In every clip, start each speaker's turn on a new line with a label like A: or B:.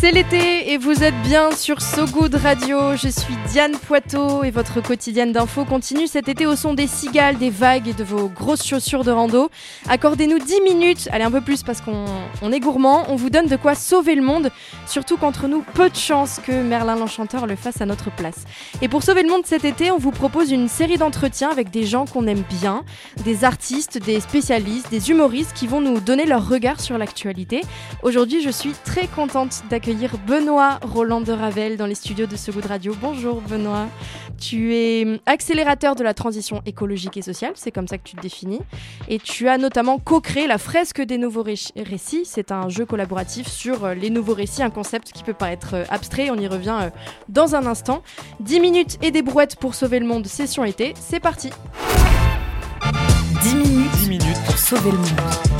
A: C'est l'été et vous êtes bien sur So Good Radio. Je suis Diane Poiteau et votre quotidienne d'info continue cet été au son des cigales, des vagues et de vos grosses chaussures de rando. Accordez-nous 10 minutes, allez un peu plus parce qu'on on est gourmand. On vous donne de quoi sauver le monde, surtout qu'entre nous, peu de chance que Merlin l'Enchanteur le fasse à notre place. Et pour sauver le monde cet été, on vous propose une série d'entretiens avec des gens qu'on aime bien, des artistes, des spécialistes, des humoristes qui vont nous donner leur regard sur l'actualité. Aujourd'hui, je suis très contente d'accueillir Benoît Roland de Ravel dans les studios de de Radio. Bonjour Benoît. Tu es accélérateur de la transition écologique et sociale, c'est comme ça que tu te définis. Et tu as notamment co-créé la fresque des nouveaux récits. C'est un jeu collaboratif sur euh, les nouveaux récits, un concept qui peut paraître euh, abstrait. On y revient euh, dans un instant. 10 minutes et des brouettes pour sauver le monde, session été. C'est parti.
B: 10 minutes, 10 minutes pour sauver le monde.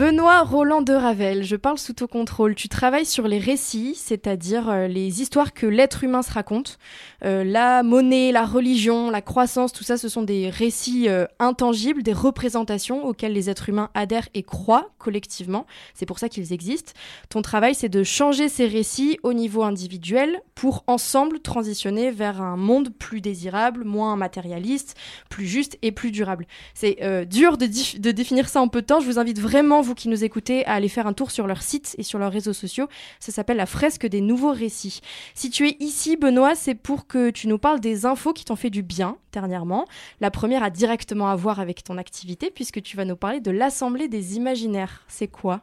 A: Benoît Roland de Ravel, je parle sous ton contrôle. Tu travailles sur les récits, c'est-à-dire euh, les histoires que l'être humain se raconte. Euh, la monnaie, la religion, la croissance, tout ça, ce sont des récits euh, intangibles, des représentations auxquelles les êtres humains adhèrent et croient collectivement. C'est pour ça qu'ils existent. Ton travail, c'est de changer ces récits au niveau individuel pour ensemble transitionner vers un monde plus désirable, moins matérialiste, plus juste et plus durable. C'est dur de, de définir ça en peu de temps. Je vous invite vraiment, qui nous écoutez, à aller faire un tour sur leur site et sur leurs réseaux sociaux. Ça s'appelle la fresque des nouveaux récits. Si tu es ici, Benoît, c'est pour que tu nous parles des infos qui t'ont fait du bien dernièrement. La première a directement à voir avec ton activité, puisque tu vas nous parler de l'Assemblée des imaginaires. C'est quoi?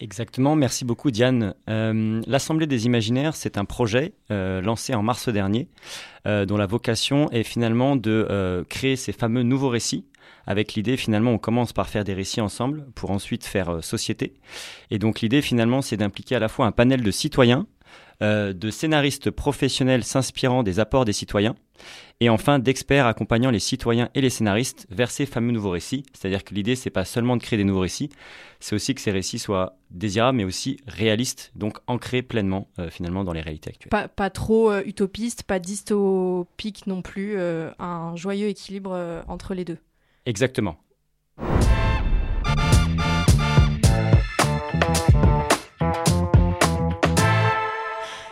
C: Exactement, merci beaucoup Diane. Euh, L'Assemblée des imaginaires, c'est un projet euh, lancé en mars dernier, euh, dont la vocation est finalement de créer ces fameux nouveaux récits avec l'idée finalement on commence par faire des récits ensemble pour ensuite faire euh, société. Et donc l'idée finalement c'est d'impliquer à la fois un panel de citoyens, euh, de scénaristes professionnels s'inspirant des apports des citoyens, et enfin d'experts accompagnant les citoyens et les scénaristes vers ces fameux nouveaux récits. C'est-à-dire que l'idée c'est pas seulement de créer des nouveaux récits, c'est aussi que ces récits soient désirables mais aussi réalistes, donc ancrés pleinement euh, finalement dans les réalités actuelles.
A: Pas, trop utopiste, pas dystopique non plus, un joyeux équilibre entre les deux.
C: Exactement.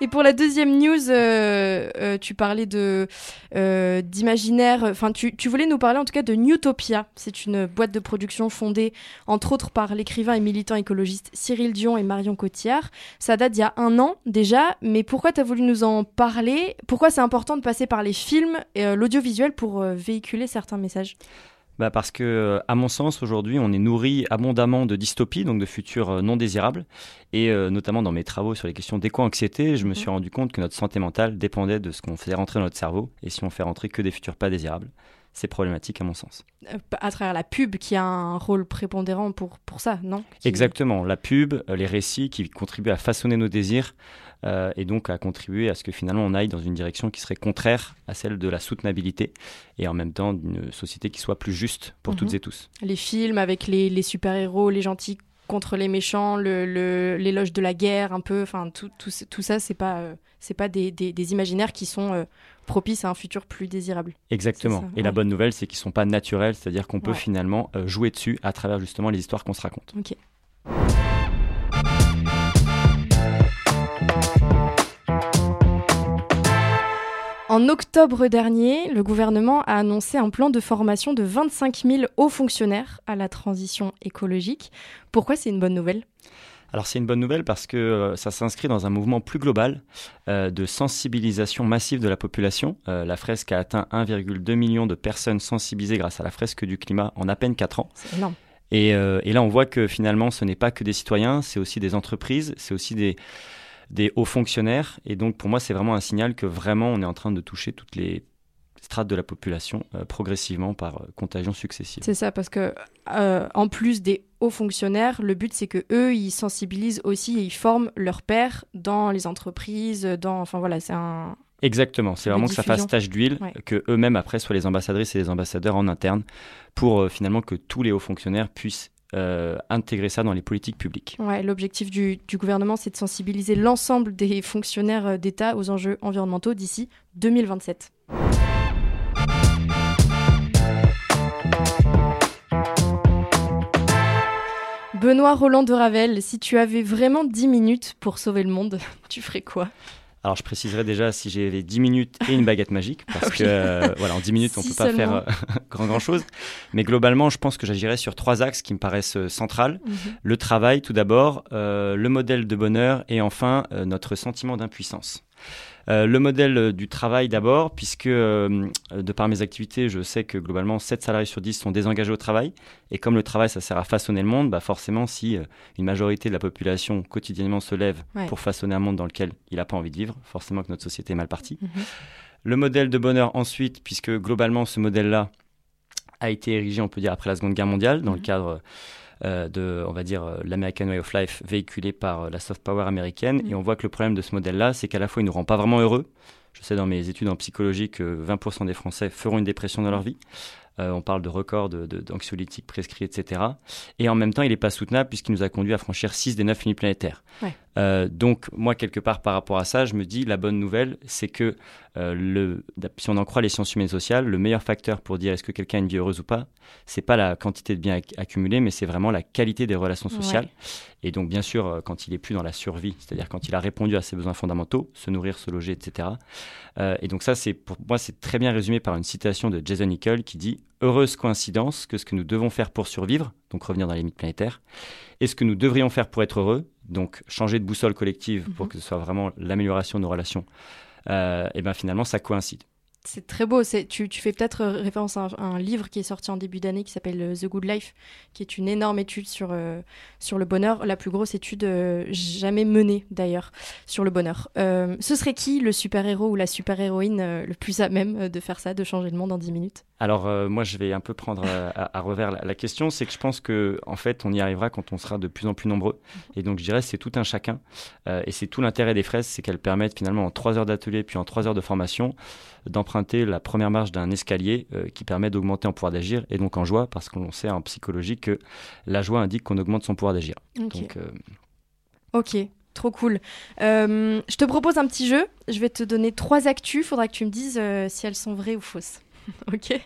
A: Et pour la deuxième news, euh, euh, tu parlais de euh, d'imaginaire. Enfin, tu, tu, voulais nous parler en tout cas de Newtopia. C'est une boîte de production fondée entre autres par l'écrivain et militant écologiste Cyril Dion et Marion Cotillard. Ça date d'il y a un an déjà. Mais pourquoi tu as voulu nous en parler? Pourquoi c'est important de passer par les films et l'audiovisuel pour véhiculer certains messages?
C: Bah Parce que, euh, à mon sens, aujourd'hui, on est nourri abondamment de dystopies, donc de futurs euh, non désirables. Et euh, notamment dans mes travaux sur les questions d'éco-anxiété, je me suis rendu compte que notre santé mentale dépendait de ce qu'on faisait rentrer dans notre cerveau. Et si on fait rentrer que des futurs pas désirables, c'est problématique à mon sens.
A: À travers la pub qui a un rôle prépondérant pour, pour ça, non?
C: Exactement, la pub, les récits qui contribuent à façonner nos désirs, euh, et donc à contribuer à ce que finalement on aille dans une direction qui serait contraire à celle de la soutenabilité et en même temps d'une société qui soit plus juste pour toutes mhm. et tous.
A: Les films avec les, super-héros, les gentils contre les méchants, l'éloge de la guerre, un peu, enfin tout, tout, tout, ça, c'est pas, euh, c'est pas des, des, imaginaires qui sont euh, propices à un futur plus désirable.
C: Exactement. et la bonne nouvelle, c'est qu'ils sont pas naturels, c'est-à-dire qu'on peut finalement jouer dessus à travers justement les histoires qu'on se raconte.
A: Ok. En octobre dernier, le gouvernement a annoncé un plan de formation de 25 000 hauts fonctionnaires à la transition écologique. Pourquoi c'est une bonne nouvelle?
C: Alors c'est une bonne nouvelle parce que euh, ça s'inscrit dans un mouvement plus global euh, de sensibilisation massive de la population. Euh, la fresque a atteint 1,2 million de personnes sensibilisées grâce à la fresque du climat en à peine 4 ans.
A: C'est énorme.
C: Et, et, là on voit que finalement ce n'est pas que des citoyens, c'est aussi des entreprises, c'est aussi des, des hauts fonctionnaires. Et donc, pour moi, c'est vraiment un signal que vraiment, on est en train de toucher toutes les strates de la population progressivement par contagion successive.
A: C'est ça, parce que en plus des hauts fonctionnaires, le but c'est que eux, ils sensibilisent aussi et ils forment leurs pairs dans les entreprises, dans, enfin voilà, c'est un,
C: Exactement, c'est vraiment que ça fasse tache d'huile, que eux-mêmes après soient les ambassadrices et les ambassadeurs en interne, pour finalement que tous les hauts fonctionnaires puissent euh, intégrer ça dans les politiques publiques.
A: L'objectif du, gouvernement, c'est de sensibiliser l'ensemble des fonctionnaires euh, d'État aux enjeux environnementaux d'ici 2027. Benoît Roland de Ravel, si tu avais vraiment 10 minutes pour sauver le monde, tu ferais quoi?
C: Alors, je préciserai déjà si j'avais 10 minutes et une baguette magique, parce que euh, voilà, en 10 minutes, on ne peut pas faire euh, grand, grand chose. Mais globalement, je pense que j'agirais sur trois axes qui me paraissent euh, centrales. Mhm. Le travail, tout d'abord, le modèle de bonheur et enfin notre sentiment d'impuissance. Euh, le modèle euh, du travail d'abord, puisque euh, de par mes activités, je sais que globalement 7 salariés sur 10 sont désengagés au travail. Et comme le travail, ça sert à façonner le monde, bah forcément, si une majorité de la population quotidiennement se lève pour façonner un monde dans lequel il n'a pas envie de vivre, forcément que notre société est mal partie. Mhm. Le modèle de bonheur ensuite, puisque globalement, ce modèle-là a été érigé, on peut dire, après la Seconde Guerre mondiale, dans le mhm. cadre de, on va dire, euh, l'American Way of Life véhiculé par euh, la soft power américaine. Et mm. on voit que le problème de ce modèle-là, c'est qu'à la fois, il ne nous rend pas vraiment heureux. Je sais dans mes études en psychologie que 20% des Français feront une dépression dans leur vie. Euh, on parle de records d'anxiolytiques de, prescrits, etc. Et en même temps, il n'est pas soutenable puisqu'il nous a conduit à franchir 6 des 9 limites planétaires. Euh, donc, moi, quelque part par rapport à ça, je me dis, la bonne nouvelle, c'est que euh, le, si on en croit les sciences humaines et sociales, le meilleur facteur pour dire est-ce que quelqu'un a une vie heureuse ou pas, c'est pas la quantité de biens accumulés, mais c'est vraiment la qualité des relations sociales. Et donc, bien sûr, quand il est plus dans la survie, c'est-à-dire quand il a répondu à ses besoins fondamentaux, se nourrir, se loger, etc. et donc ça, c'est pour moi, c'est très bien résumé par une citation de Jason Nickel qui dit heureuse coïncidence que ce que nous devons faire pour survivre, donc revenir dans les limites planétaires, et ce que nous devrions faire pour être heureux, donc changer de boussole collective pour mhm. que ce soit vraiment l'amélioration de nos relations, euh, et bien finalement ça coïncide.
A: C'est très beau. Tu, fais peut-être référence à un, livre qui est sorti en début d'année qui s'appelle euh, The Good Life, qui est une énorme étude sur, euh, sur le bonheur, la plus grosse étude jamais menée d'ailleurs sur le bonheur. ce serait qui le super-héros ou la super-héroïne le plus à même de faire ça, de changer le monde en 10 minutes?
C: Alors euh, moi, je vais un peu prendre euh, à, revers la, question, c'est que je pense que en fait, on y arrivera quand on sera de plus en plus nombreux. Et donc, je dirais, c'est tout un chacun. Euh, et c'est tout l'intérêt des fraises, c'est qu'elles permettent finalement en trois heures d'atelier puis en trois heures de formation d'emprunter la première marche d'un escalier qui permet d'augmenter en pouvoir d'agir et donc en joie, parce qu'on sait en psychologie que la joie indique qu'on augmente son pouvoir d'agir.
A: Donc, ok. Trop cool. je te propose un petit jeu. Je vais te donner trois actus. Faudra que tu me dises si elles sont vraies ou fausses. ok.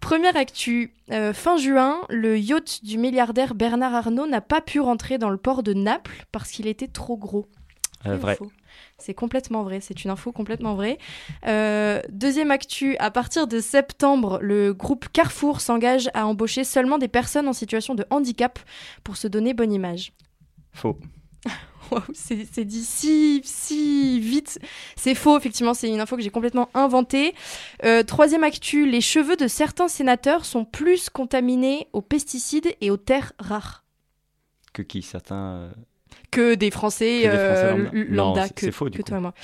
A: Première actu. Euh, fin juin, le yacht du milliardaire Bernard Arnault n'a pas pu rentrer dans le port de Naples parce qu'il était trop gros.
C: Euh, vrai.
A: C'est complètement vrai, c'est une info complètement vraie. Euh, deuxième actu, à partir de septembre, le groupe Carrefour s'engage à embaucher seulement des personnes en situation de handicap pour se donner bonne image.
C: Faux.
A: c'est dit si, si vite. C'est faux, effectivement, c'est une info que j'ai complètement inventée. Euh, troisième actu, les cheveux de certains sénateurs sont plus contaminés aux pesticides et aux terres rares.
C: Que qui? Certains... Euh,
A: que des Français, euh, lambda,
C: que, faux,
A: que toi et moi.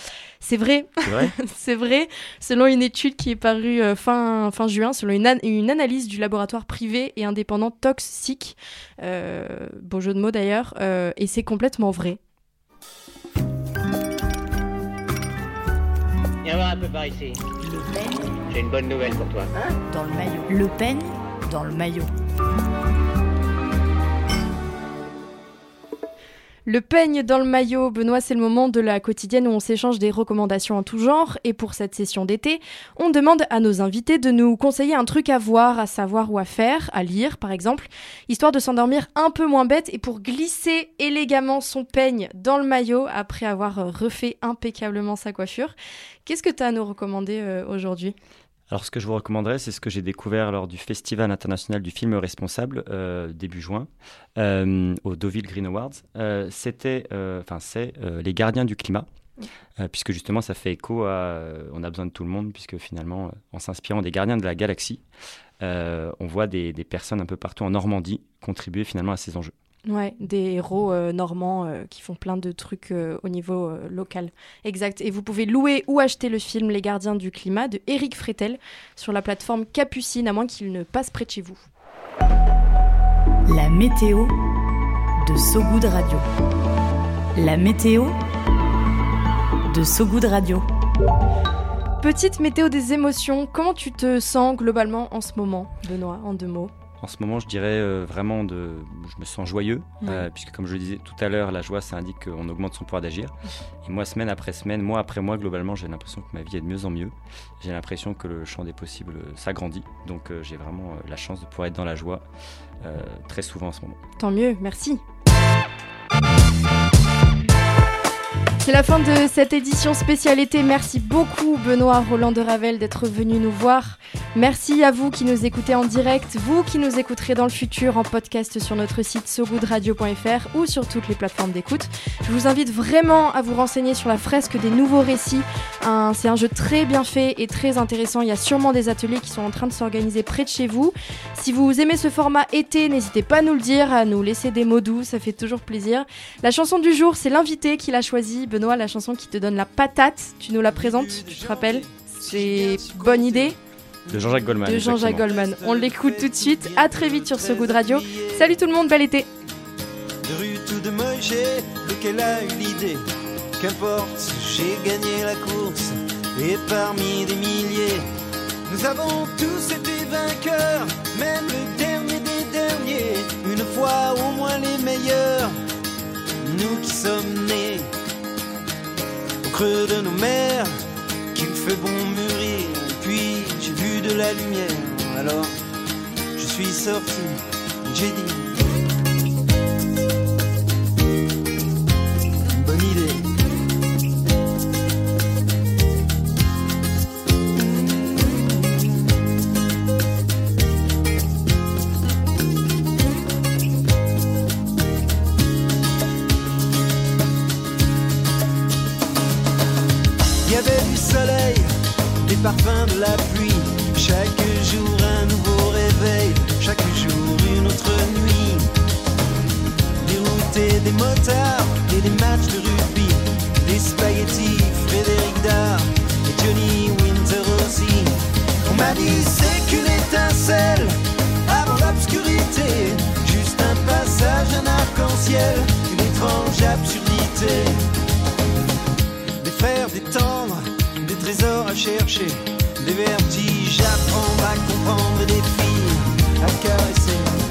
A: C'est vrai, c'est vrai? Selon une étude qui est parue euh, fin, fin juin, selon une, une, analyse du laboratoire privé et indépendant Toxic, euh, beau jeu de mots d'ailleurs, euh, et c'est complètement vrai.
D: Viens voir un peu par ici. Le peigne J'ai une bonne nouvelle pour toi.
B: Hein? Dans le maillot. Le peigne dans le maillot.
A: Le peigne dans le maillot, Benoît, c'est le moment de la quotidienne où on s'échange des recommandations en tout genre. Et pour cette session d'été, on demande à nos invités de nous conseiller un truc à voir, à savoir ou à faire, à lire par exemple, histoire de s'endormir un peu moins bête et pour glisser élégamment son peigne dans le maillot après avoir refait impeccablement sa coiffure. Qu'est-ce que tu as à nous recommander euh, aujourd'hui?
C: Alors, ce que je vous recommanderais, c'est ce que j'ai découvert lors du Festival international du film responsable euh, début juin euh, au Deauville Green Awards. Euh, c'était, c'est les gardiens du climat. puisque justement ça fait écho à on a besoin de tout le monde puisque finalement en s'inspirant des gardiens de la galaxie on voit des, personnes un peu partout en Normandie contribuer finalement à ces enjeux.
A: Ouais, des héros euh, normands euh, qui font plein de trucs euh, au niveau local. Exact. Et vous pouvez louer ou acheter le film Les Gardiens du Climat de Eric Fretel sur la plateforme Capucine, à moins qu'il ne passe près de chez vous.
B: La météo de Sogoud Radio. La météo de Sogoud Radio.
A: Petite météo des émotions, comment tu te sens globalement en ce moment, Benoît, en deux mots?
C: En ce moment, je dirais euh, vraiment de, je me sens joyeux, euh, puisque comme je le disais tout à l'heure, la joie, ça indique qu'on augmente son pouvoir d'agir. Et moi, semaine après semaine, mois après mois, globalement, j'ai l'impression que ma vie est de mieux en mieux. J'ai l'impression que le champ des possibles s'agrandit. Donc, euh, j'ai vraiment la chance de pouvoir être dans la joie euh, très souvent en ce moment.
A: Tant mieux, merci. C'est la fin de cette édition spéciale été. Merci beaucoup Benoît Roland de Ravel d'être venu nous voir. Merci à vous qui nous écoutez en direct, vous qui nous écouterez dans le futur en podcast sur notre site sogoodradio.fr ou sur toutes les plateformes d'écoute. Je vous invite vraiment à vous renseigner sur la fresque des nouveaux récits. C'est un jeu très bien fait et très intéressant. Il y a sûrement des ateliers qui sont en train de s'organiser près de chez vous. Si vous aimez ce format été, n'hésitez pas à nous le dire, à nous laisser des mots doux, ça fait toujours plaisir. La chanson du jour, c'est l'invité qui l'a choisi. Benoît, la chanson qui te donne la patate, tu nous la présentes, tu te rappelles C'est bonne idée
C: De Jean-Jacques Goldman.
A: de Jean-Jacques. Goldman. On l'écoute tout de suite. À très vite sur ce goût de radio. Salut tout le monde, bel été.
E: de rue ou de lequel a eu l'idée Qu'importe, j'ai gagné la course, et parmi des milliers, nous avons tous été vainqueurs, même le dernier des derniers, une fois au moins les meilleurs, nous qui sommes de nos mers, qu'il fait bon mûrir, puis j'ai vu de la lumière, alors je suis sorti, j'ai dit. Du soleil, des parfums de la pluie. Chaque jour un nouveau réveil, chaque jour une autre nuit des routes et des motards et des matchs de rugby, des spaghettis, Frédéric Dard et Johnny Winter aussi. On m'a dit c'est qu'une étincelle avant l'obscurité, juste un passage, un arc-en-ciel, une étrange absurdité. Trésors à chercher, des vertiges prendre, à comprendre des filles à caresser.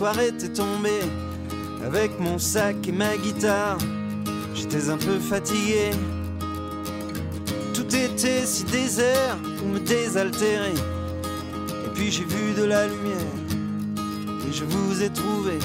E: La soirée était tombée avec mon sac et ma guitare. J'étais un peu fatigué. Tout était si désert pour me désaltérer. Et puis j'ai vu de la lumière et je vous ai trouvé.